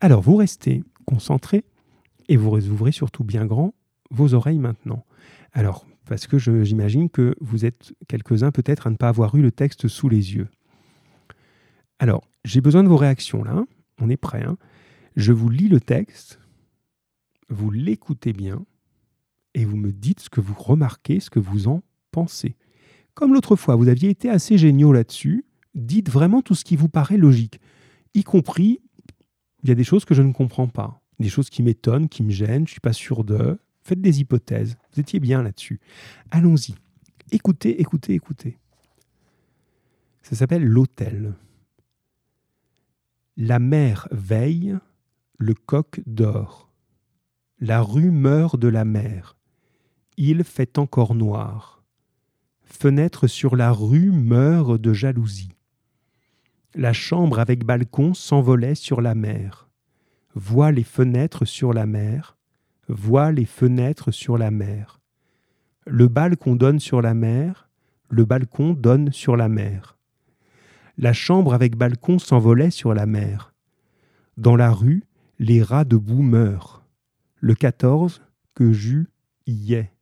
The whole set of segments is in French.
Alors, vous restez concentré et vous ouvrez surtout bien grand vos oreilles maintenant. Alors, parce que j'imagine que vous êtes quelques-uns peut-être à ne pas avoir eu le texte sous les yeux. Alors, j'ai besoin de vos réactions là. On est prêt. Hein. je vous lis le texte, vous l'écoutez bien et vous me dites ce que vous remarquez, ce que vous en pensez. Comme l'autre fois, vous aviez été assez géniaux là-dessus. Dites vraiment tout ce qui vous paraît logique, y compris il y a des choses que je ne comprends pas, des choses qui m'étonnent, qui me gênent, je suis pas sûr de. Faites des hypothèses. Vous étiez bien là-dessus. Allons-y. Écoutez, écoutez, écoutez. Ça s'appelle l'hôtel. La mer veille, le coq dort. La rue meurt de la mer. Il fait encore noir. Fenêtre sur la rue meurt de jalousie. La chambre avec balcon s'envolait sur la mer. Vois les fenêtres sur la mer vois les fenêtres sur la mer. Le balcon donne sur la mer, le balcon donne sur la mer. La chambre avec balcon s'envolait sur la mer. Dans la rue, les rats debout meurent. Le 14, que j'eus, y est.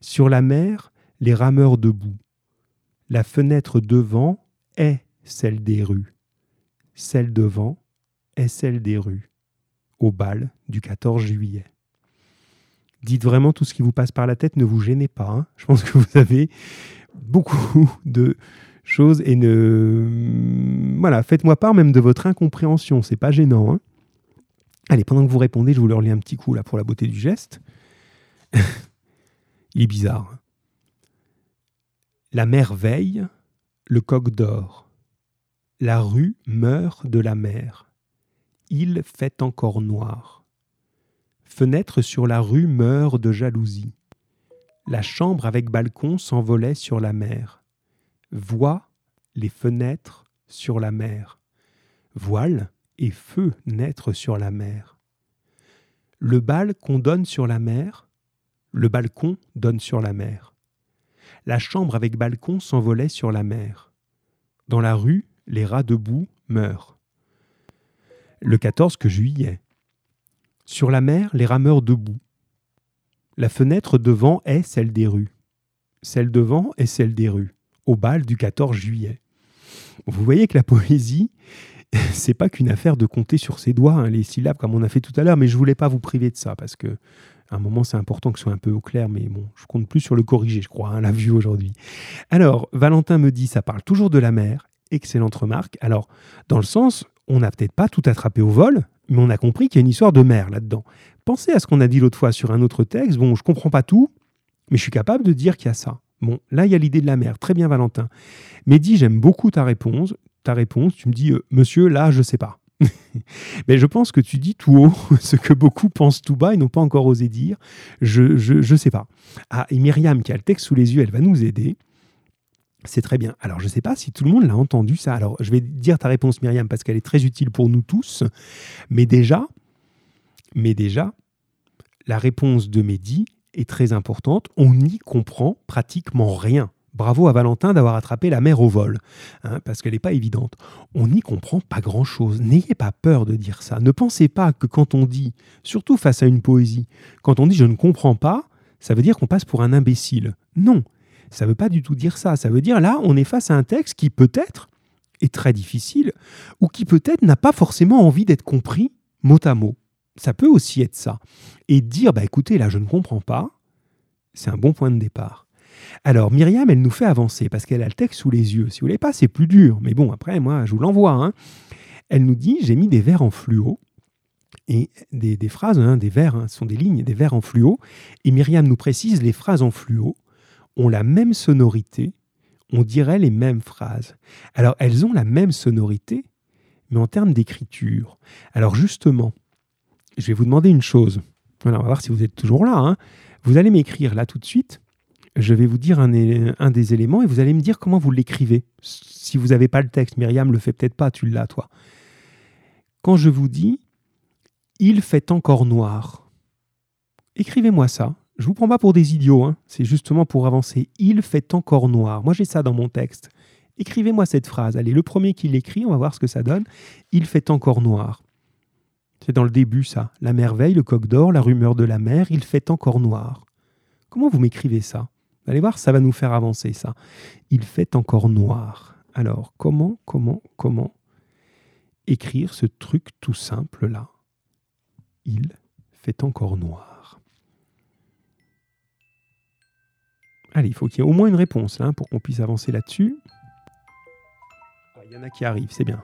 Sur la mer, les rameurs debout. La fenêtre devant est celle des rues. Celle devant est celle des rues. Au bal du 14 juillet. Dites vraiment tout ce qui vous passe par la tête, ne vous gênez pas. Hein. Je pense que vous avez beaucoup de choses et ne voilà, faites-moi part même de votre incompréhension, c'est pas gênant. Hein. Allez, pendant que vous répondez, je vous le relis un petit coup là pour la beauté du geste. Il est bizarre. Hein. La mer veille, le coq dort. La rue meurt de la mer. Il fait encore noir. Fenêtre sur la rue meurt de jalousie. La chambre avec balcon s'envolait sur la mer. Vois les fenêtres sur la mer. Voile et feu naître sur la mer. Le bal qu'on donne sur la mer, le balcon donne sur la mer. La chambre avec balcon s'envolait sur la mer. Dans la rue, les rats debout meurent. Le 14 que juillet, sur la mer, les rameurs debout. La fenêtre devant est celle des rues. Celle devant est celle des rues, au bal du 14 juillet. Vous voyez que la poésie, c'est pas qu'une affaire de compter sur ses doigts hein, les syllabes comme on a fait tout à l'heure, mais je voulais pas vous priver de ça parce que à un moment c'est important que ce soit un peu au clair, mais bon, je compte plus sur le corriger, je crois, hein, la vue aujourd'hui. Alors, Valentin me dit, ça parle toujours de la mer, excellente remarque. Alors, dans le sens, on n'a peut-être pas tout attrapé au vol, mais on a compris qu'il y a une histoire de mer là-dedans. Pensez à ce qu'on a dit l'autre fois sur un autre texte. Bon, je comprends pas tout, mais je suis capable de dire qu'il y a ça. Bon, là, il y a l'idée de la mer. Très bien, Valentin. Mais dis, j'aime beaucoup ta réponse. Ta réponse, tu me dis, euh, monsieur, là, je sais pas. mais je pense que tu dis tout haut ce que beaucoup pensent tout bas et n'ont pas encore osé dire. Je, je, je sais pas. Ah, et Myriam, qui a le texte sous les yeux, elle va nous aider. C'est très bien. Alors, je ne sais pas si tout le monde l'a entendu ça. Alors, je vais dire ta réponse, Myriam, parce qu'elle est très utile pour nous tous. Mais déjà, mais déjà, la réponse de Mehdi est très importante. On n'y comprend pratiquement rien. Bravo à Valentin d'avoir attrapé la mer au vol, hein, parce qu'elle n'est pas évidente. On n'y comprend pas grand-chose. N'ayez pas peur de dire ça. Ne pensez pas que quand on dit, surtout face à une poésie, quand on dit je ne comprends pas, ça veut dire qu'on passe pour un imbécile. Non, ça ne veut pas du tout dire ça. Ça veut dire là, on est face à un texte qui peut-être est très difficile ou qui peut-être n'a pas forcément envie d'être compris mot à mot. Ça peut aussi être ça. Et dire, bah écoutez, là, je ne comprends pas, c'est un bon point de départ. Alors, Myriam, elle nous fait avancer parce qu'elle a le texte sous les yeux. Si vous voulez pas, c'est plus dur. Mais bon, après, moi, je vous l'envoie. Hein. Elle nous dit, j'ai mis des vers en fluo et des, phrases, hein, des vers, hein, ce sont des lignes, des vers en fluo. Et Myriam nous précise, les phrases en fluo ont la même sonorité, on dirait les mêmes phrases. Alors elles ont la même sonorité, mais en termes d'écriture. Alors justement, je vais vous demander une chose. Voilà, on va voir si vous êtes toujours là. Hein. Vous allez m'écrire là tout de suite. Je vais vous dire un, un, des éléments et vous allez me dire comment vous l'écrivez. Si vous n'avez pas le texte, Myriam le fait peut-être pas, tu l'as toi. Quand je vous dis il fait encore noir, écrivez-moi ça. Je vous prends pas pour des idiots, hein. c'est justement pour avancer. Il fait encore noir. Moi j'ai ça dans mon texte. Écrivez-moi cette phrase. Allez, le premier qui l'écrit, on va voir ce que ça donne. Il fait encore noir. C'est dans le début, ça. La merveille, le coq d'or, la rumeur de la mer, il fait encore noir. Comment vous m'écrivez ça? Allez voir, ça va nous faire avancer, ça. Il fait encore noir. Alors, comment, comment, comment écrire ce truc tout simple là? Il fait encore noir. Allez, il faut qu'il y ait au moins une réponse hein, pour qu'on puisse avancer là-dessus. Il y en a qui arrivent, c'est bien.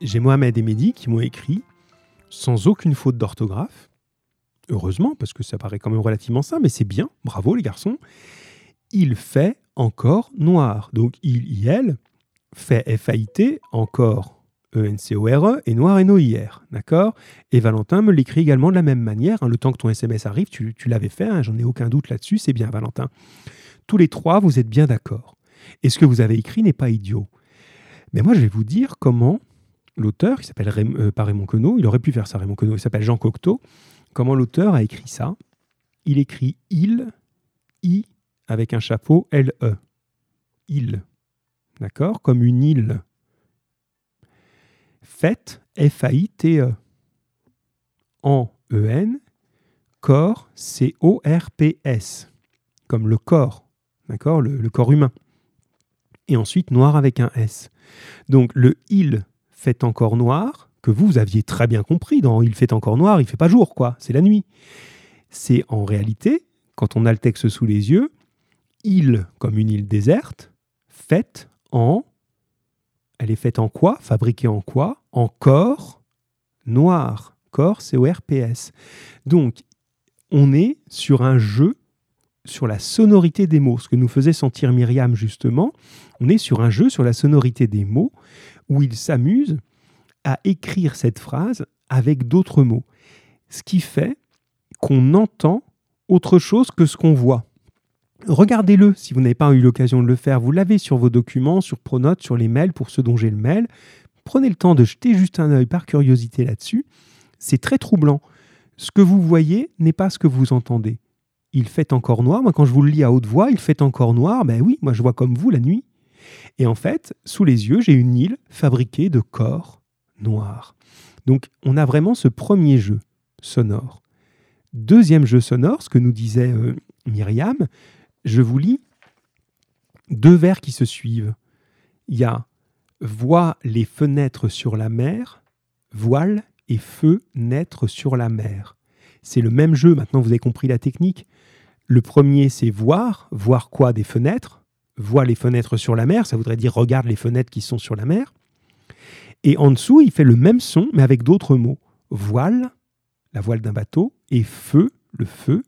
J'ai Mohamed et Mehdi qui m'ont écrit sans aucune faute d'orthographe. Heureusement, parce que ça paraît quand même relativement simple, mais c'est bien. Bravo les garçons. Il fait encore noir. Donc il, il, fait F-A-I-T, encore E-N-C-O-R-E, et noir N-O-I-R. D'accord? Et Valentin me l'écrit également de la même manière. Hein. le temps que ton SMS arrive, tu, l'avais fait, hein. j'en ai aucun doute là-dessus, c'est bien Valentin. Tous les trois, vous êtes bien d'accord. Et ce que vous avez écrit n'est pas idiot. Mais moi, je vais vous dire comment l'auteur, qui s'appelle euh, pas Raymond Queneau, il aurait pu faire ça, Raymond Queneau, il s'appelle Jean Cocteau. Comment l'auteur a écrit ça? Il écrit il, i, avec un chapeau, L-E. Il. D'accord? Comme une île. Faites, F-A-I-T-E. En E-N, corps, C-O-R-P-S. Comme le corps. D'accord? Le, le corps humain. Et ensuite, noir avec un S. Donc le il fait encore noir, que vous, aviez très bien compris dans Il fait encore noir, il fait pas jour, quoi, c'est la nuit. C'est en réalité, quand on a le texte sous les yeux, île comme une île déserte, faite en. Elle est faite en quoi? Fabriquée en quoi? En corps noir. Corps, C-O-R-P-S. Donc, on est sur un jeu sur la sonorité des mots, ce que nous faisait sentir Myriam justement. On est sur un jeu sur la sonorité des mots où il s'amuse à écrire cette phrase avec d'autres mots. Ce qui fait qu'on entend autre chose que ce qu'on voit. Regardez-le si vous n'avez pas eu l'occasion de le faire. Vous l'avez sur vos documents, sur Pronote, sur les mails pour ceux dont j'ai le mail. Prenez le temps de jeter juste un œil par curiosité là-dessus. C'est très troublant. Ce que vous voyez n'est pas ce que vous entendez. Il fait encore noir. Moi, quand je vous le lis à haute voix, il fait encore noir. Ben oui, moi je vois comme vous la nuit. Et en fait, sous les yeux, j'ai une île fabriquée de corps noirs. Donc on a vraiment ce premier jeu sonore. Deuxième jeu sonore, ce que nous disait euh, Myriam, je vous lis deux vers qui se suivent. Il y a Vois les fenêtres sur la mer, voile et feu naître sur la mer. C'est le même jeu, maintenant vous avez compris la technique. Le premier, c'est voir. Voir quoi Des fenêtres? Voit les fenêtres sur la mer, ça voudrait dire regarde les fenêtres qui sont sur la mer. Et en dessous, il fait le même son, mais avec d'autres mots. Voile, la voile d'un bateau, et feu, le feu,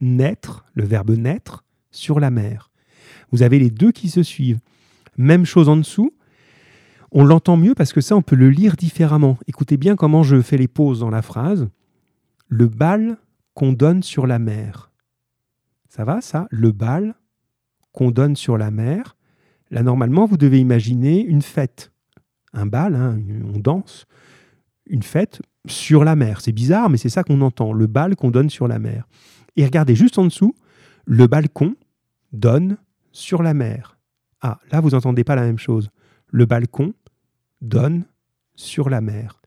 naître, le verbe naître, sur la mer. Vous avez les deux qui se suivent. Même chose en dessous. On l'entend mieux parce que ça, on peut le lire différemment. Écoutez bien comment je fais les pauses dans la phrase. Le bal qu'on donne sur la mer. Ça va, ça? Le bal qu'on donne sur la mer, là, normalement, vous devez imaginer une fête, un bal, hein, on danse, une fête sur la mer. C'est bizarre, mais c'est ça qu'on entend, le bal qu'on donne sur la mer. Et regardez juste en dessous, le balcon donne sur la mer. Ah, là, vous n'entendez pas la même chose. Le balcon donne sur la mer.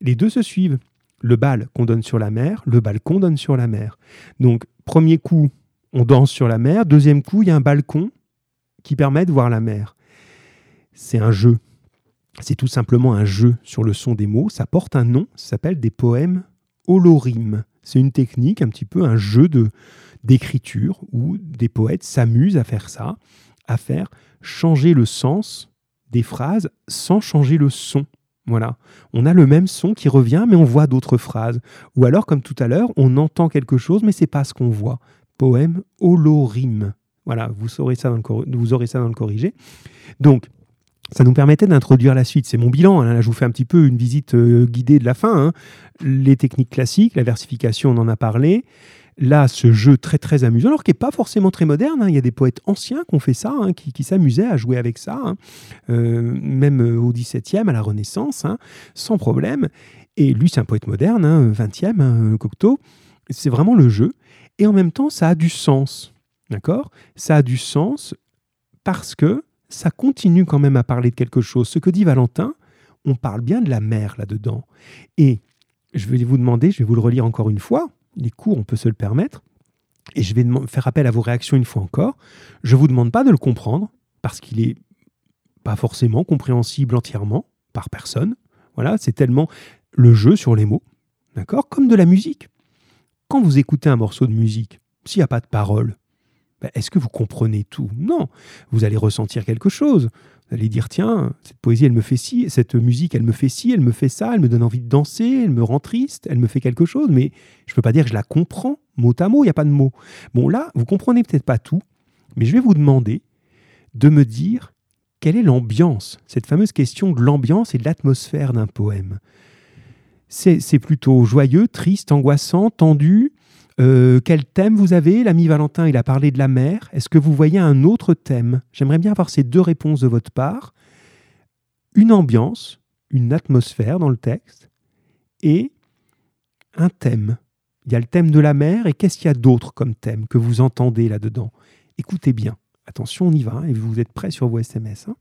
Les deux se suivent. Le bal qu'on donne sur la mer, le balcon donne sur la mer. Donc, premier coup, on danse sur la mer. Deuxième coup, il y a un balcon qui permet de voir la mer. C'est un jeu. C'est tout simplement un jeu sur le son des mots. Ça porte un nom, ça s'appelle des poèmes holorimes. C'est une technique, un petit peu un jeu de d'écriture où des poètes s'amusent à faire ça, à faire changer le sens des phrases sans changer le son. Voilà, on a le même son qui revient, mais on voit d'autres phrases. Ou alors, comme tout à l'heure, on entend quelque chose, mais c'est pas ce qu'on voit poème holorime. Voilà, vous, saurez ça dans le, vous aurez ça dans le corrigé. Donc, ça nous permettait d'introduire la suite. C'est mon bilan. Hein. Là, je vous fais un petit peu une visite euh, guidée de la fin. Hein. Les techniques classiques, la versification, on en a parlé. Là, ce jeu très très amusant, alors qui n'est pas forcément très moderne. Hein. Il y a des poètes anciens qui ont fait ça, qui, s'amusaient à jouer avec ça, euh, même euh, au XVIIe, à la Renaissance, sans problème. Et lui, c'est un poète moderne, hein, 20e, hein, Cocteau. C'est vraiment le jeu. Et en même temps, ça a du sens. D'accord? Ça a du sens parce que ça continue quand même à parler de quelque chose. Ce que dit Valentin, on parle bien de la mer là-dedans. Et je vais vous demander, je vais vous le relire encore une fois, il est court, on peut se le permettre, et je vais faire appel à vos réactions une fois encore. Je ne vous demande pas de le comprendre, parce qu'il n'est pas forcément compréhensible entièrement par personne. Voilà, c'est tellement le jeu sur les mots, d'accord Comme de la musique. Quand vous écoutez un morceau de musique, s'il n'y a pas de parole, ben, est-ce que vous comprenez tout? Non. Vous allez ressentir quelque chose. Allez dire tiens, cette poésie, elle me fait ci, cette musique, elle me fait ci, elle me fait ça, elle me donne envie de danser, elle me rend triste, elle me fait quelque chose, mais je ne peux pas dire que je la comprends mot à mot, il n'y a pas de mots. Bon, là, vous comprenez peut-être pas tout, mais je vais vous demander de me dire quelle est l'ambiance, cette fameuse question de l'ambiance et de l'atmosphère d'un poème. C'est plutôt joyeux, triste, angoissant, tendu, euh, quel thème vous avez L'ami Valentin, il a parlé de la mer. Est-ce que vous voyez un autre thème? J'aimerais bien avoir ces deux réponses de votre part. Une ambiance, une atmosphère dans le texte et un thème. Il y a le thème de la mer et qu'est-ce qu'il y a d'autre comme thème que vous entendez là-dedans? Écoutez bien. Attention, on y va hein, et vous êtes prêts sur vos SMS. Hein.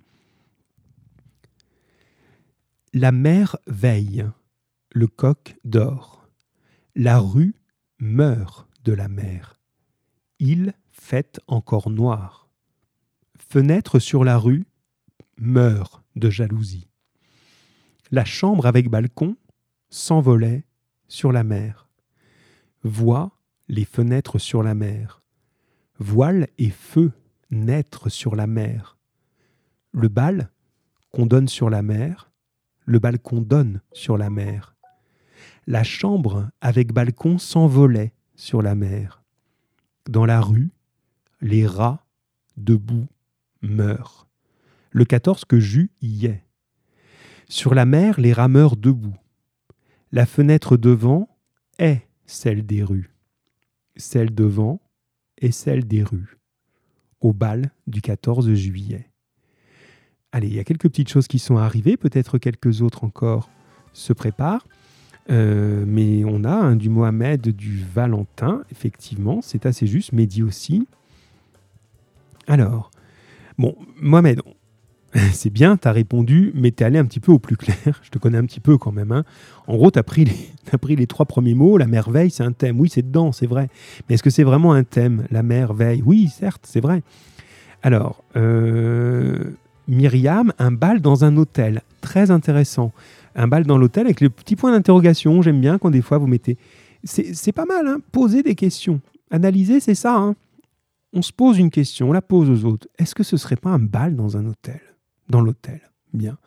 la mer veille, le coq dort. La rue meurt de la mer. Il fait encore noir. Fenêtre sur la rue meurt de jalousie. La chambre avec balcon s'envolait sur la mer. Voit les fenêtres sur la mer. Voile et feu naître sur la mer. Le bal qu'on donne sur la mer, le bal qu'on donne sur la mer. La chambre avec balcon s'envolait sur la mer. Dans la rue, les rats, debout, meurent. Le 14 que j'eus y est. Sur la mer, les rameurs debout. La fenêtre devant est celle des rues. Celle devant est celle des rues. Au bal du 14 juillet. Allez, il y a quelques petites choses qui sont arrivées, peut-être quelques autres encore se préparent. Euh, mais on a un du Mohamed, du Valentin, effectivement, c'est assez juste, Mehdi aussi. Alors, bon, Mohamed, c'est bien, tu as répondu, mais tu es allé un petit peu au plus clair. Je te connais un petit peu quand même. Hein. En gros, tu as, pris les trois premiers mots. La merveille, c'est un thème. Oui, c'est dedans, c'est vrai. Mais est-ce que c'est vraiment un thème La merveille? Oui, certes, c'est vrai. Alors, euh, Myriam, un bal dans un hôtel. Très intéressant un bal dans l'hôtel avec le petit point d'interrogation. J'aime bien quand des fois vous mettez. C'est pas mal, hein poser des questions. Analyser, c'est ça. Hein on se pose une question, on la pose aux autres. Est-ce que ce serait pas un bal dans un hôtel? Dans l'hôtel. Bien.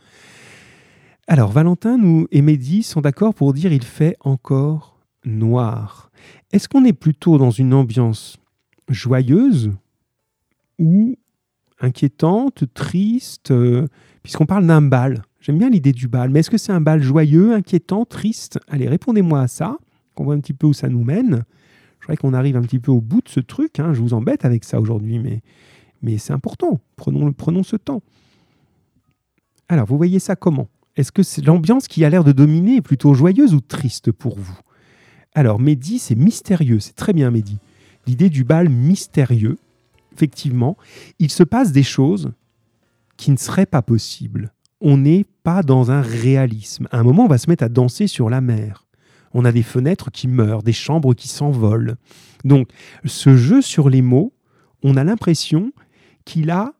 Alors, Valentin et Mehdi sont d'accord pour dire il fait encore noir. Est-ce qu'on est plutôt dans une ambiance joyeuse ou inquiétante, triste, euh, puisqu'on parle d'un bal? J'aime bien l'idée du bal, mais est-ce que c'est un bal joyeux, inquiétant, triste? Allez, répondez-moi à ça, qu'on voit un petit peu où ça nous mène. Je crois qu'on arrive un petit peu au bout de ce truc. Hein. Je vous embête avec ça aujourd'hui, mais, mais c'est important. Prenons, prenons ce temps. Alors, vous voyez ça comment? Est-ce que c'est l'ambiance qui a l'air de dominer est plutôt joyeuse ou triste pour vous? Alors, Mehdi, c'est mystérieux. C'est très bien, Mehdi. L'idée du bal mystérieux, effectivement, il se passe des choses qui ne seraient pas possibles on n'est pas dans un réalisme. À un moment, on va se mettre à danser sur la mer. On a des fenêtres qui meurent, des chambres qui s'envolent. Donc, ce jeu sur les mots, on a l'impression qu'il a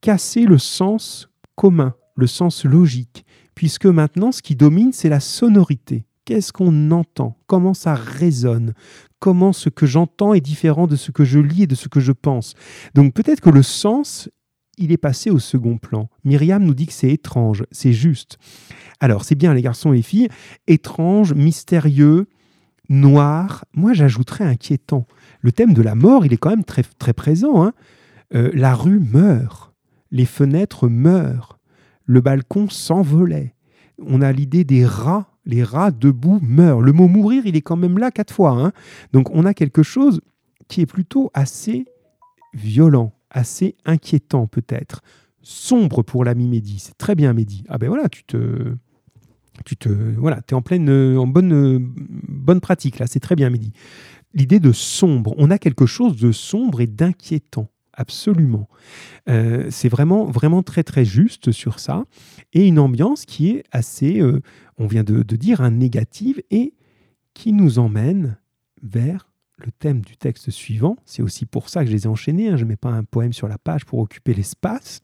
cassé le sens commun, le sens logique, puisque maintenant, ce qui domine, c'est la sonorité. Qu'est-ce qu'on entend? Comment ça résonne? Comment ce que j'entends est différent de ce que je lis et de ce que je pense? Donc peut-être que le sens il est passé au second plan. Myriam nous dit que c'est étrange, c'est juste. Alors, c'est bien les garçons et les filles, étrange, mystérieux, noir. Moi, j'ajouterais inquiétant. Le thème de la mort, il est quand même très, très présent. Hein. Euh, la rue meurt, les fenêtres meurent, le balcon s'envolait. On a l'idée des rats, les rats debout meurent. Le mot mourir, il est quand même là quatre fois. Hein. Donc, on a quelque chose qui est plutôt assez violent assez inquiétant peut-être, sombre pour l'ami Mehdi. C'est très bien Mehdi. Ah ben voilà, tu te, Tu te, voilà, es en pleine, en bonne, bonne pratique là. C'est très bien, Mehdi. L'idée de sombre. On a quelque chose de sombre et d'inquiétant. Absolument. Euh, c'est vraiment, vraiment très, très juste sur ça. Et une ambiance qui est assez, euh, on vient de, dire, un négative et qui nous emmène vers le thème du texte suivant. C'est aussi pour ça que je les ai enchaînés. Hein. Je ne mets pas un poème sur la page pour occuper l'espace.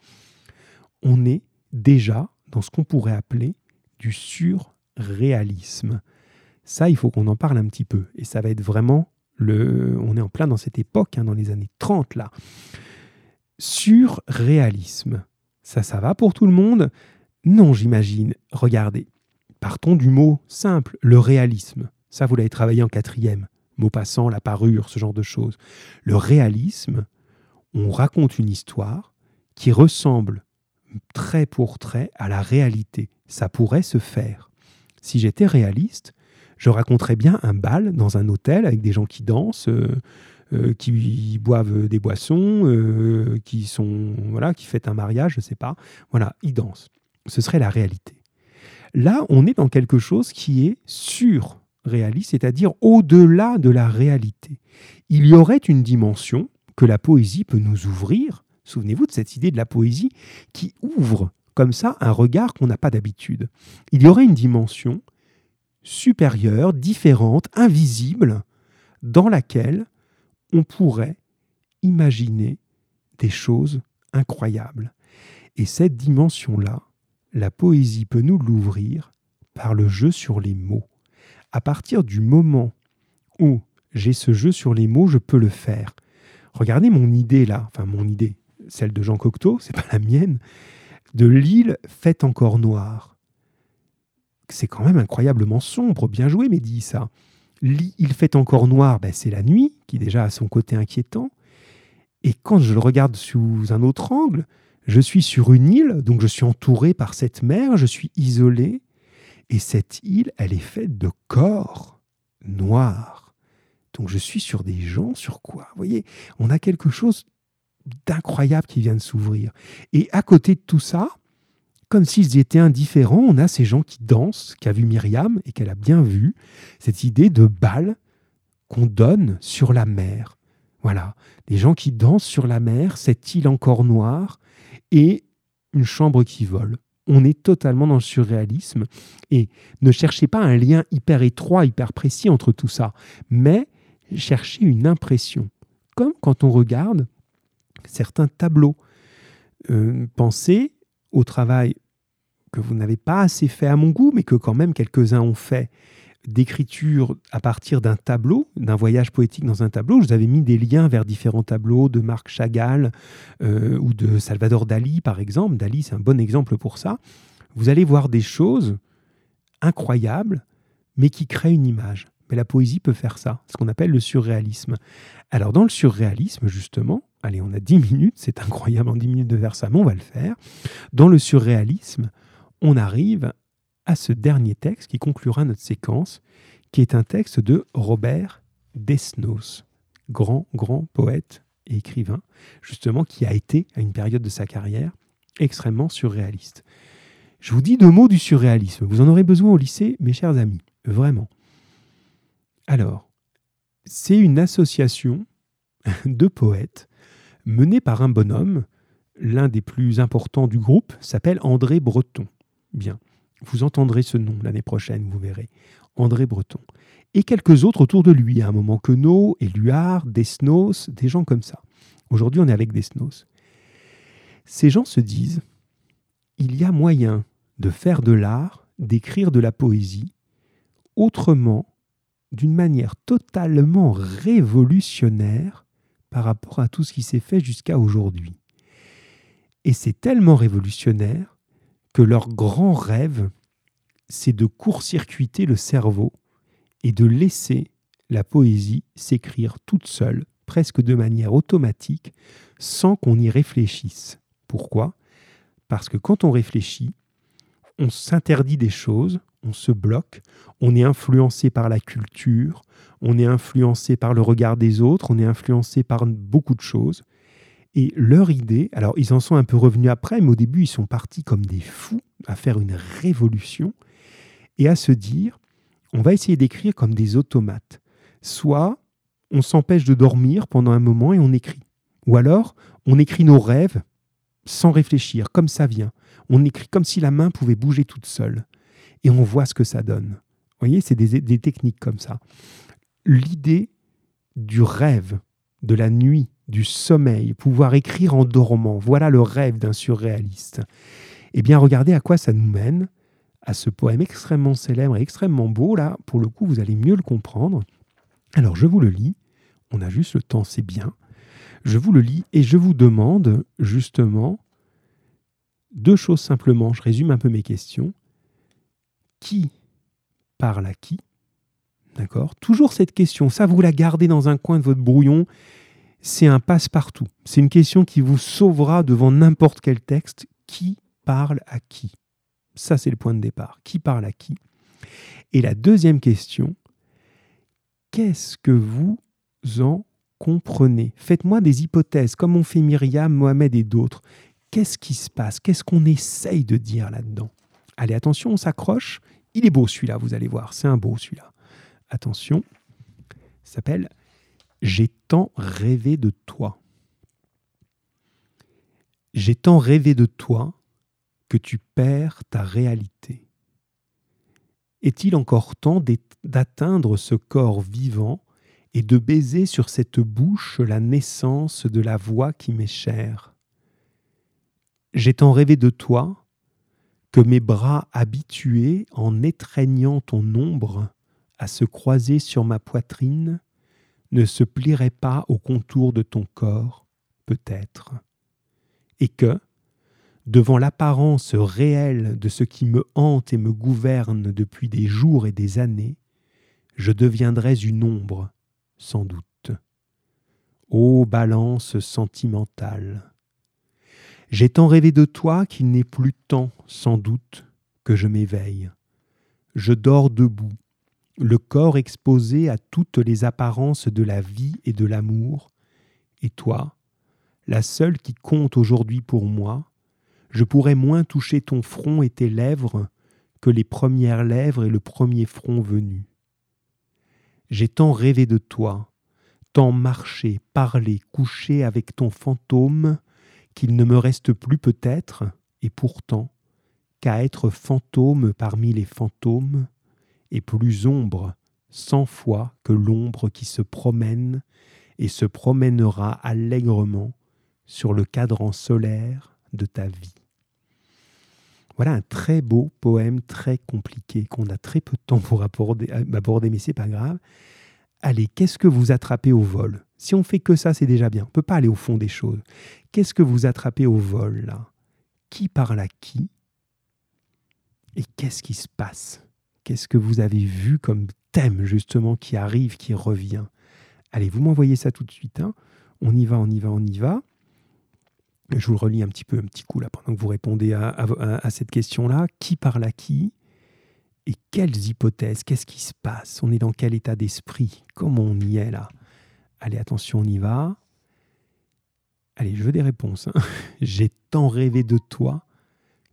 On est déjà dans ce qu'on pourrait appeler du surréalisme. Ça, il faut qu'on en parle un petit peu. Et ça va être vraiment le. On est en plein dans cette époque, hein, dans les années 30 là. Surréalisme. Ça, ça va pour tout le monde? Non, j'imagine. Regardez. Partons du mot simple, le réalisme. Ça, vous l'avez travaillé en quatrième. Mot passant, la parure, ce genre de choses. Le réalisme, on raconte une histoire qui ressemble trait pour trait à la réalité. Ça pourrait se faire. Si j'étais réaliste, je raconterais bien un bal dans un hôtel avec des gens qui dansent, euh, euh, qui boivent des boissons, euh, qui sont voilà, qui fêtent un mariage, je ne sais pas. Voilà, ils dansent. Ce serait la réalité. Là, on est dans quelque chose qui est surréaliste, c'est-à-dire au-delà de la réalité. Il y aurait une dimension que la poésie peut nous ouvrir. Souvenez-vous de cette idée de la poésie qui ouvre comme ça un regard qu'on n'a pas d'habitude. Il y aurait une dimension supérieure, différente, invisible, dans laquelle on pourrait imaginer des choses incroyables. Et cette dimension-là, la poésie peut nous l'ouvrir par le jeu sur les mots. À partir du moment où j'ai ce jeu sur les mots, je peux le faire. Regardez mon idée là, enfin mon idée, celle de Jean Cocteau, c'est pas la mienne, de l'île faite encore noire c'est quand même incroyablement sombre. Bien joué, Mehdi, ça. Il fait encore noir, ben c'est la nuit, qui déjà a son côté inquiétant. Et quand je le regarde sous un autre angle, je suis sur une île, donc je suis entouré par cette mer, je suis isolé. Et cette île, elle est faite de corps noirs. Donc je suis sur des gens, sur quoi? Vous voyez, on a quelque chose d'incroyable qui vient de s'ouvrir. Et à côté de tout ça, comme s'ils étaient indifférents. On a ces gens qui dansent, qu'a vu Myriam et qu'elle a bien vu, cette idée de bal qu'on donne sur la mer. Voilà, des gens qui dansent sur la mer, cette île encore noire et une chambre qui vole. On est totalement dans le surréalisme et ne cherchez pas un lien hyper étroit, hyper précis entre tout ça, mais cherchez une impression. Comme quand on regarde certains tableaux. Euh, pensez au travail que vous n'avez pas assez fait à mon goût, mais que quand même quelques-uns ont fait d'écriture à partir d'un tableau, d'un voyage poétique dans un tableau. Je vous avais mis des liens vers différents tableaux de Marc Chagall euh, ou de Salvador Dali, par exemple. Dali, c'est un bon exemple pour ça. Vous allez voir des choses incroyables, mais qui créent une image. Mais la poésie peut faire ça, ce qu'on appelle le surréalisme. Alors dans le surréalisme, justement, allez, on a 10 minutes, c'est incroyable en 10 minutes de faire mais on va le faire. Dans le surréalisme, on arrive à ce dernier texte qui conclura notre séquence, qui est un texte de Robert Desnos, grand, grand poète et écrivain, justement, qui a été, à une période de sa carrière, extrêmement surréaliste. Je vous dis deux mots du surréalisme. Vous en aurez besoin au lycée, mes chers amis, vraiment. Alors, c'est une association de poètes menée par un bonhomme, l'un des plus importants du groupe, s'appelle André Breton. Bien, vous entendrez ce nom l'année prochaine, vous verrez. André Breton. Et quelques autres autour de lui, à un moment Queneau, Éluard, Desnos, des gens comme ça. Aujourd'hui, on est avec Desnos. Ces gens se disent, il y a moyen de faire de l'art, d'écrire de la poésie, autrement, d'une manière totalement révolutionnaire par rapport à tout ce qui s'est fait jusqu'à aujourd'hui. Et c'est tellement révolutionnaire que leur grand rêve, c'est de court-circuiter le cerveau et de laisser la poésie s'écrire toute seule, presque de manière automatique, sans qu'on y réfléchisse. Pourquoi? Parce que quand on réfléchit, on s'interdit des choses, on se bloque, on est influencé par la culture, on est influencé par le regard des autres, on est influencé par beaucoup de choses. Et leur idée, alors ils en sont un peu revenus après, mais au début ils sont partis comme des fous à faire une révolution. et à se dire, on va essayer d'écrire comme des automates. Soit on s'empêche de dormir pendant un moment et on écrit. Ou alors on écrit nos rêves sans réfléchir, comme ça vient. On écrit comme si la main pouvait bouger toute seule. Et on voit ce que ça donne. Vous voyez, c'est des, des techniques comme ça. L'idée du rêve, de la nuit, du sommeil, pouvoir écrire en dormant, voilà le rêve d'un surréaliste. Eh bien, regardez à quoi ça nous mène, à ce poème extrêmement célèbre et extrêmement beau. Là, pour le coup, vous allez mieux le comprendre. Alors, je vous le lis. On a juste le temps, c'est bien. Je vous le lis et je vous demande justement deux choses simplement. Je résume un peu mes questions. Qui parle à qui? D'accord? Toujours cette question. Ça, vous la gardez dans un coin de votre brouillon. C'est un passe-partout. C'est une question qui vous sauvera devant n'importe quel texte. Qui parle à qui? Ça, c'est le point de départ. Qui parle à qui? Et la deuxième question, qu'est-ce que vous en comprenez? Faites-moi des hypothèses, comme ont fait Myriam, Mohamed et d'autres. Qu'est-ce qui se passe? Qu'est-ce qu'on essaye de dire là-dedans? Allez, attention, on s'accroche. Il est beau celui-là, vous allez voir. C'est un beau celui-là. Attention, s'appelle J'ai tant rêvé de toi. J'ai tant rêvé de toi que tu perds ta réalité. Est-il encore temps d'atteindre ce corps vivant et de baiser sur cette bouche la naissance de la voix qui m'est chère? J'ai tant rêvé de toi que mes bras habitués, en étreignant ton ombre, à se croiser sur ma poitrine, ne se plieraient pas au contour de ton corps, peut-être, et que, devant l'apparence réelle de ce qui me hante et me gouverne depuis des jours et des années, je deviendrais une ombre, sans doute. Ô balance sentimentale J'ai tant rêvé de toi qu'il n'est plus temps, sans doute, que je m'éveille. Je dors debout, le corps exposé à toutes les apparences de la vie et de l'amour, et toi, la seule qui compte aujourd'hui pour moi, je pourrais moins toucher ton front et tes lèvres que les premières lèvres et le premier front venu. J'ai tant rêvé de toi, tant marché, parlé, couché avec ton fantôme, qu'il ne me reste plus peut-être, et pourtant, qu'à être fantôme parmi les fantômes, et plus ombre cent fois que l'ombre qui se promène et se promènera allègrement sur le cadran solaire de ta vie. Voilà un très beau poème, très compliqué, qu'on a très peu de temps pour aborder, euh, mais c'est pas grave. Allez, qu'est-ce que vous attrapez au vol? Si on fait que ça, c'est déjà bien. On ne peut pas aller au fond des choses. Qu'est-ce que vous attrapez au vol, Qui parle à qui? Et qu'est-ce qui se passe? Qu'est-ce que vous avez vu comme thème, justement, qui arrive, qui revient? Allez, vous m'envoyez ça tout de suite. Hein? on y va, on y va, on y va. Je vous le relis un petit peu, un petit coup là, pendant que vous répondez à, cette question-là. Qui parle à qui? Et quelles hypothèses? Qu'est-ce qui se passe? On est dans quel état d'esprit? Comment on y est là? Allez, attention, on y va. Allez, je veux des réponses. Hein. J'ai tant rêvé de toi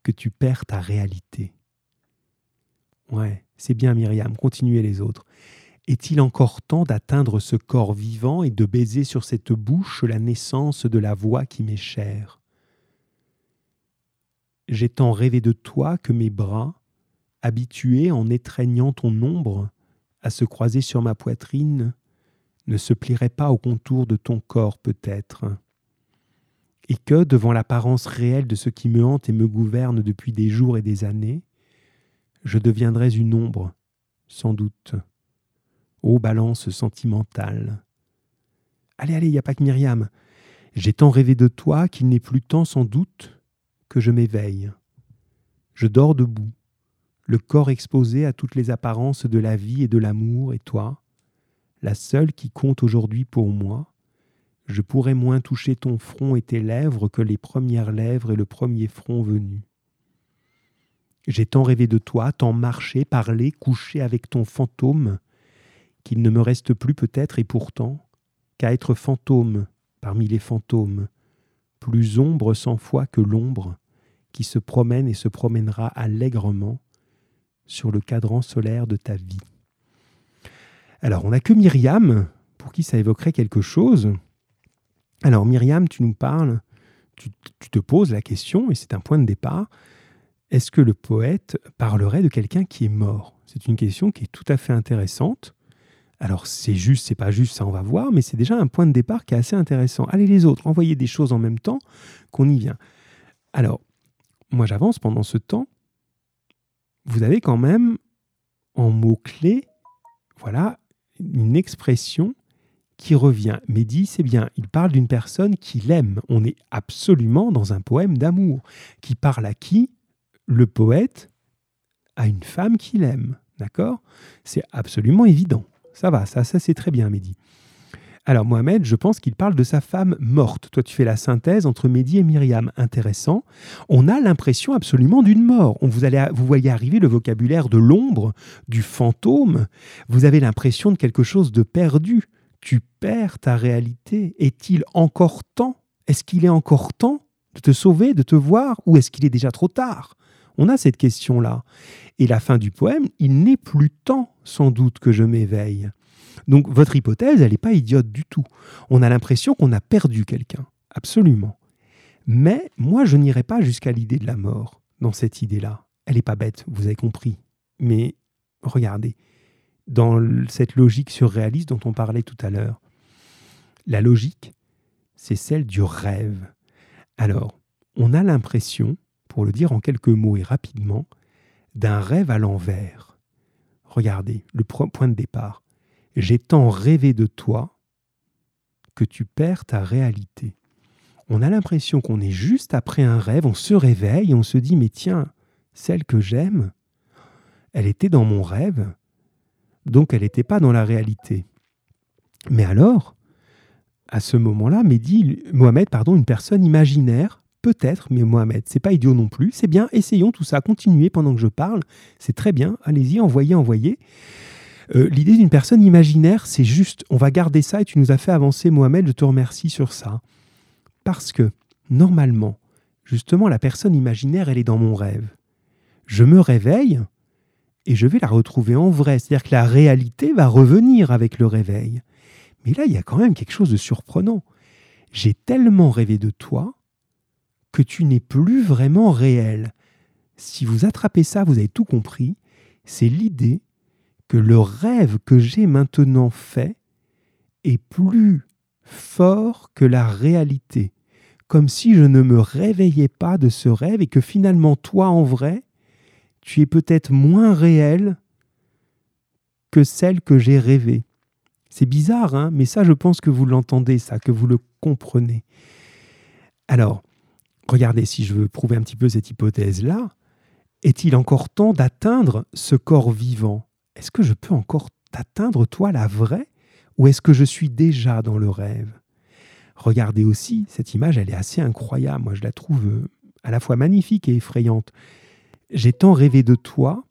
que tu perds ta réalité. Ouais, c'est bien Myriam, continuez les autres. Est-il encore temps d'atteindre ce corps vivant et de baiser sur cette bouche la naissance de la voix qui m'est chère? J'ai tant rêvé de toi que mes bras, habitués en étreignant ton ombre à se croiser sur ma poitrine, ne se plieraient pas au contour de ton corps peut-être, et que, devant l'apparence réelle de ce qui me hante et me gouverne depuis des jours et des années, je deviendrais une ombre, sans doute, ô balance sentimentale. Allez, allez, il n'y a pas que Myriam. J'ai tant rêvé de toi qu'il n'est plus temps sans doute que je m'éveille. Je dors debout, le corps exposé à toutes les apparences de la vie et de l'amour, et toi, la seule qui compte aujourd'hui pour moi, je pourrais moins toucher ton front et tes lèvres que les premières lèvres et le premier front venu. J'ai tant rêvé de toi, tant marché, parlé, couché avec ton fantôme, qu'il ne me reste plus peut-être, et pourtant, qu'à être fantôme parmi les fantômes, plus ombre cent fois que l'ombre, qui se promène et se promènera allègrement sur le cadran solaire de ta vie. Alors, on n'a que Myriam, pour qui ça évoquerait quelque chose. Alors, Myriam, tu nous parles, tu, tu te poses la question, et c'est un point de départ, est-ce que le poète parlerait de quelqu'un qui est mort? C'est une question qui est tout à fait intéressante. Alors c'est juste, c'est pas juste, ça on va voir, mais c'est déjà un point de départ qui est assez intéressant. Allez les autres, envoyez des choses en même temps qu'on y vient. Alors, moi j'avance pendant ce temps. Vous avez quand même en mots-clés, voilà, une expression qui revient. Mehdi, c'est bien, il parle d'une personne qu'il aime. On est absolument dans un poème d'amour. Qui parle à qui? Le poète à une femme qu'il aime. D'accord? C'est absolument évident. Ça va, ça, ça c'est très bien, Mehdi. Alors Mohamed, je pense qu'il parle de sa femme morte. Toi, tu fais la synthèse entre Mehdi et Myriam. Intéressant. On a l'impression absolument d'une mort. On vous, allez, vous voyez arriver le vocabulaire de l'ombre, du fantôme. Vous avez l'impression de quelque chose de perdu. Tu perds ta réalité. Est-il encore temps? Est-ce qu'il est encore temps de te sauver, de te voir, ou est-ce qu'il est déjà trop tard? On a cette question-là. Et la fin du poème, il n'est plus temps, sans doute, que je m'éveille. Donc votre hypothèse, elle n'est pas idiote du tout. On a l'impression qu'on a perdu quelqu'un, absolument. Mais moi, je n'irai pas jusqu'à l'idée de la mort dans cette idée-là. Elle n'est pas bête, vous avez compris. Mais regardez, dans cette logique surréaliste dont on parlait tout à l'heure, la logique, c'est celle du rêve. Alors, on a l'impression, pour le dire en quelques mots et rapidement, d'un rêve à l'envers. Regardez, le point de départ. J'ai tant rêvé de toi que tu perds ta réalité. On a l'impression qu'on est juste après un rêve, on se réveille, on se dit mais tiens, celle que j'aime, elle était dans mon rêve, donc elle n'était pas dans la réalité. Mais alors, à ce moment-là, Mohamed, pardon, une personne imaginaire, Peut-être, mais Mohamed, c'est pas idiot non plus. C'est bien, essayons tout ça, continuez pendant que je parle. C'est très bien, allez-y, envoyez, envoyez. Euh, l'idée d'une personne imaginaire, c'est juste, on va garder ça et tu nous as fait avancer, Mohamed, je te remercie sur ça. Parce que, normalement, justement, la personne imaginaire, elle est dans mon rêve. Je me réveille et je vais la retrouver en vrai. C'est-à-dire que la réalité va revenir avec le réveil. Mais là, il y a quand même quelque chose de surprenant. J'ai tellement rêvé de toi que tu n'es plus vraiment réel. Si vous attrapez ça, vous avez tout compris. C'est l'idée que le rêve que j'ai maintenant fait est plus fort que la réalité. Comme si je ne me réveillais pas de ce rêve et que finalement, toi en vrai, tu es peut-être moins réel que celle que j'ai rêvée. C'est bizarre, hein mais ça, je pense que vous l'entendez, ça, que vous le comprenez. Alors, regardez, si je veux prouver un petit peu cette hypothèse-là, est-il encore temps d'atteindre ce corps vivant? Est-ce que je peux encore t'atteindre, toi, la vraie? Ou est-ce que je suis déjà dans le rêve? Regardez aussi, cette image, elle est assez incroyable. Moi, je la trouve euh, à la fois magnifique et effrayante. J'ai tant rêvé de toi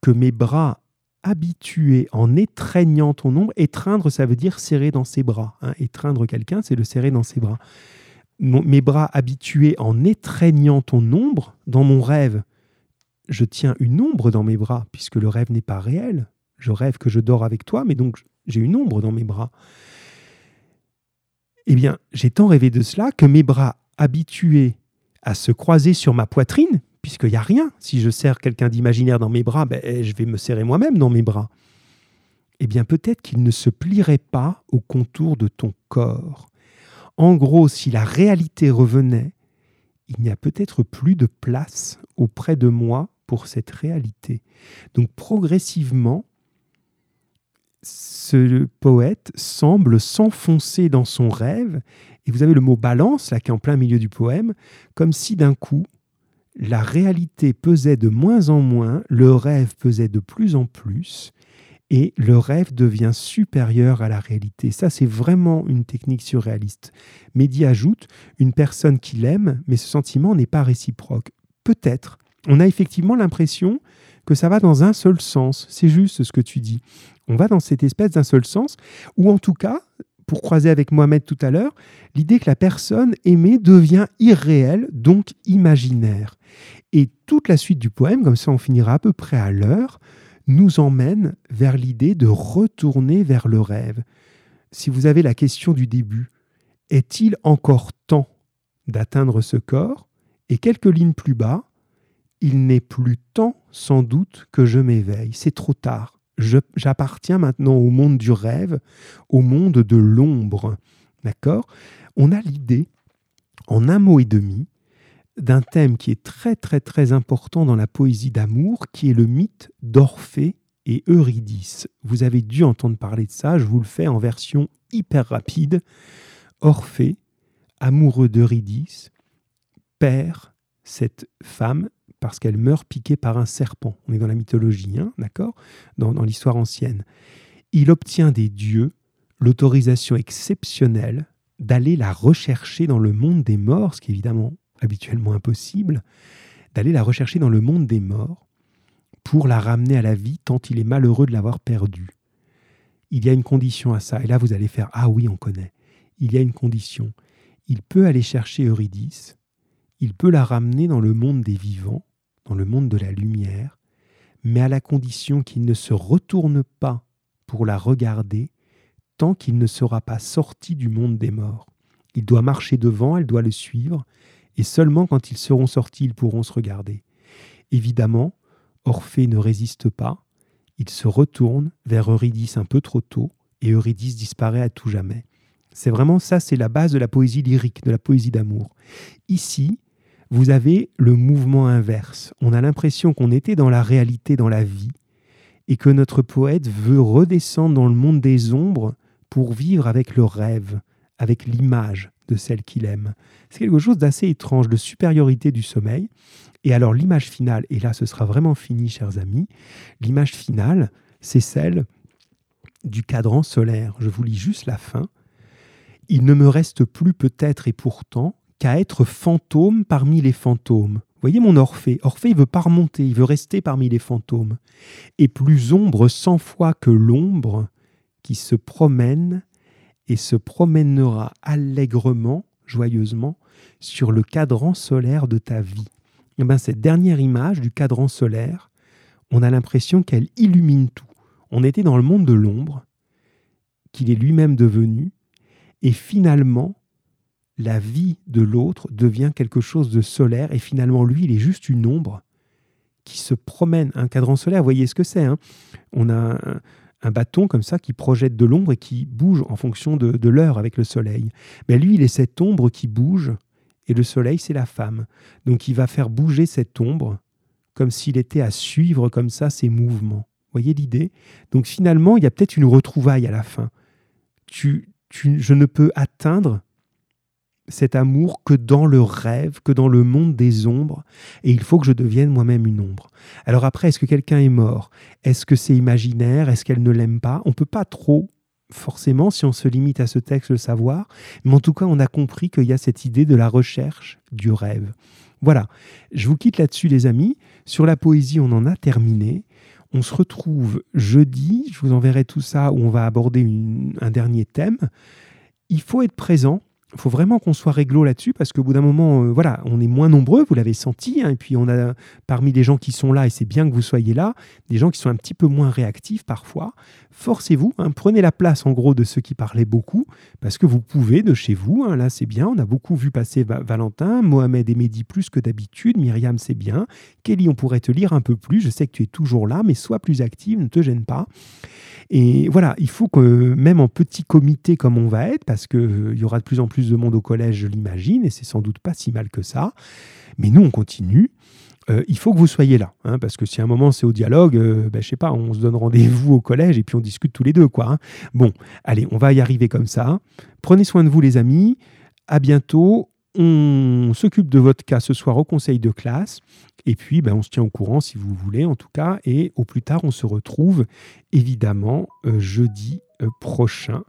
que mes bras habitués en étreignant ton ombre, étreindre, ça veut dire serrer dans ses bras. Hein. Étreindre quelqu'un, c'est le serrer dans ses bras mes bras habitués en étreignant ton ombre, dans mon rêve, je tiens une ombre dans mes bras, puisque le rêve n'est pas réel. Je rêve que je dors avec toi, mais donc j'ai une ombre dans mes bras. Eh bien, j'ai tant rêvé de cela que mes bras habitués à se croiser sur ma poitrine, puisqu'il n'y a rien, si je serre quelqu'un d'imaginaire dans mes bras, ben, je vais me serrer moi-même dans mes bras. Eh bien, peut-être qu'il ne se plierait pas au contour de ton corps. En gros, si la réalité revenait, il n'y a peut-être plus de place auprès de moi pour cette réalité. Donc progressivement, ce poète semble s'enfoncer dans son rêve, et vous avez le mot balance, là, qui est en plein milieu du poème, comme si d'un coup, la réalité pesait de moins en moins, le rêve pesait de plus en plus, et le rêve devient supérieur à la réalité. Ça, c'est vraiment une technique surréaliste. Mehdi ajoute une personne qui l'aime, mais ce sentiment n'est pas réciproque. Peut-être. On a effectivement l'impression que ça va dans un seul sens. C'est juste ce que tu dis. On va dans cette espèce d'un seul sens, ou en tout cas, pour croiser avec Mohamed tout à l'heure, l'idée que la personne aimée devient irréelle, donc imaginaire. Et toute la suite du poème, comme ça on finira à peu près à l'heure, nous emmène vers l'idée de retourner vers le rêve. Si vous avez la question du début, est-il encore temps d'atteindre ce corps? Et quelques lignes plus bas, il n'est plus temps sans doute que je m'éveille. C'est trop tard. J'appartiens maintenant au monde du rêve, au monde de l'ombre. D'accord? On a l'idée, en un mot et demi, d'un thème qui est très très très important dans la poésie d'amour, qui est le mythe d'Orphée et Eurydice. Vous avez dû entendre parler de ça, je vous le fais en version hyper rapide. Orphée, amoureux d'Eurydice, perd cette femme parce qu'elle meurt piquée par un serpent. On est dans la mythologie, hein, d'accord? Dans, l'histoire ancienne. Il obtient des dieux l'autorisation exceptionnelle d'aller la rechercher dans le monde des morts, ce qui évidemment habituellement impossible, d'aller la rechercher dans le monde des morts pour la ramener à la vie tant il est malheureux de l'avoir perdue. Il y a une condition à ça, et là vous allez faire Ah oui, on connaît. Il y a une condition. Il peut aller chercher Eurydice, il peut la ramener dans le monde des vivants, dans le monde de la lumière, mais à la condition qu'il ne se retourne pas pour la regarder tant qu'il ne sera pas sorti du monde des morts. Il doit marcher devant, elle doit le suivre, et seulement quand ils seront sortis, ils pourront se regarder. Évidemment, Orphée ne résiste pas, il se retourne vers Eurydice un peu trop tôt, et Eurydice disparaît à tout jamais. C'est vraiment ça, c'est la base de la poésie lyrique, de la poésie d'amour. Ici, vous avez le mouvement inverse. On a l'impression qu'on était dans la réalité, dans la vie, et que notre poète veut redescendre dans le monde des ombres pour vivre avec le rêve, avec l'image de celle qu'il aime. C'est quelque chose d'assez étrange, de supériorité du sommeil. Et alors l'image finale, et là ce sera vraiment fini, chers amis, l'image finale, c'est celle du cadran solaire. Je vous lis juste la fin. Il ne me reste plus peut-être et pourtant qu'à être fantôme parmi les fantômes. Voyez mon Orphée. Orphée, il veut pas remonter, il veut rester parmi les fantômes. Et plus ombre cent fois que l'ombre qui se promène et se promènera allègrement, joyeusement, sur le cadran solaire de ta vie. Et eh bien, cette dernière image du cadran solaire, on a l'impression qu'elle illumine tout. On était dans le monde de l'ombre, qu'il est lui-même devenu, et finalement, la vie de l'autre devient quelque chose de solaire, et finalement, lui, il est juste une ombre qui se promène. Un cadran solaire, vous voyez ce que c'est. Hein? On a un bâton comme ça qui projette de l'ombre et qui bouge en fonction de, l'heure avec le soleil. Mais lui, il est cette ombre qui bouge et le soleil, c'est la femme. Donc il va faire bouger cette ombre comme s'il était à suivre comme ça ses mouvements. Voyez l'idée? Donc finalement, il y a peut-être une retrouvaille à la fin. Tu, tu, je ne peux atteindre cet amour que dans le rêve, que dans le monde des ombres, et il faut que je devienne moi-même une ombre. Alors après, est-ce que quelqu'un est mort? Est-ce que c'est imaginaire? Est-ce qu'elle ne l'aime pas? On ne peut pas trop, forcément, si on se limite à ce texte, le savoir, mais en tout cas, on a compris qu'il y a cette idée de la recherche du rêve. Voilà, je vous quitte là-dessus les amis. Sur la poésie, on en a terminé. On se retrouve jeudi, je vous enverrai tout ça, où on va aborder un dernier thème. Il faut être présent il faut vraiment qu'on soit réglo là-dessus parce qu'au bout d'un moment, euh, voilà, on est moins nombreux, vous l'avez senti, hein, et puis on a parmi les gens qui sont là, et c'est bien que vous soyez là, des gens qui sont un petit peu moins réactifs parfois. Forcez-vous, hein, prenez la place en gros de ceux qui parlaient beaucoup, parce que vous pouvez de chez vous, hein, là c'est bien, on a beaucoup vu passer Valentin, Mohamed et Mehdi plus que d'habitude, Myriam c'est bien, Kelly on pourrait te lire un peu plus, je sais que tu es toujours là, mais sois plus active, ne te gêne pas. Et voilà, il faut que même en petit comité comme on va être, parce qu'il euh, y aura de plus en plus de monde au collège, je l'imagine, et c'est sans doute pas si mal que ça, mais nous on continue. Euh, il faut que vous soyez là, hein, parce que si à un moment c'est au dialogue, euh, ben, je sais pas, on se donne rendez-vous au collège et puis on discute tous les deux, quoi. Hein. Bon, allez, on va y arriver comme ça. Prenez soin de vous, les amis. À bientôt. On s'occupe de votre cas ce soir au conseil de classe. Et puis, ben, on se tient au courant si vous voulez, en tout cas. Et au plus tard, on se retrouve évidemment euh, jeudi euh, prochain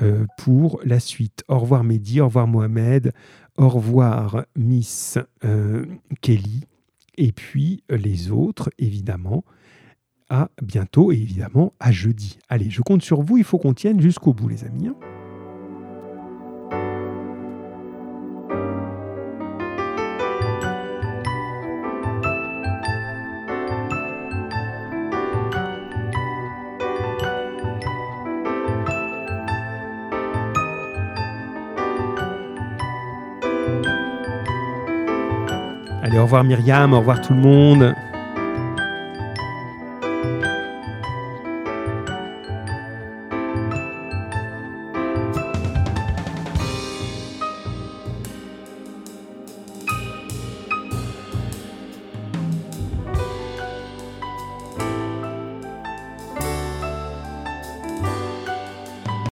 euh, pour la suite. Au revoir Mehdi, au revoir Mohamed, au revoir Miss Kelly. Et puis les autres, évidemment. À bientôt et évidemment à jeudi. Allez, je compte sur vous, il faut qu'on tienne jusqu'au bout, les amis. Allez, au revoir Myriam, au revoir tout le monde.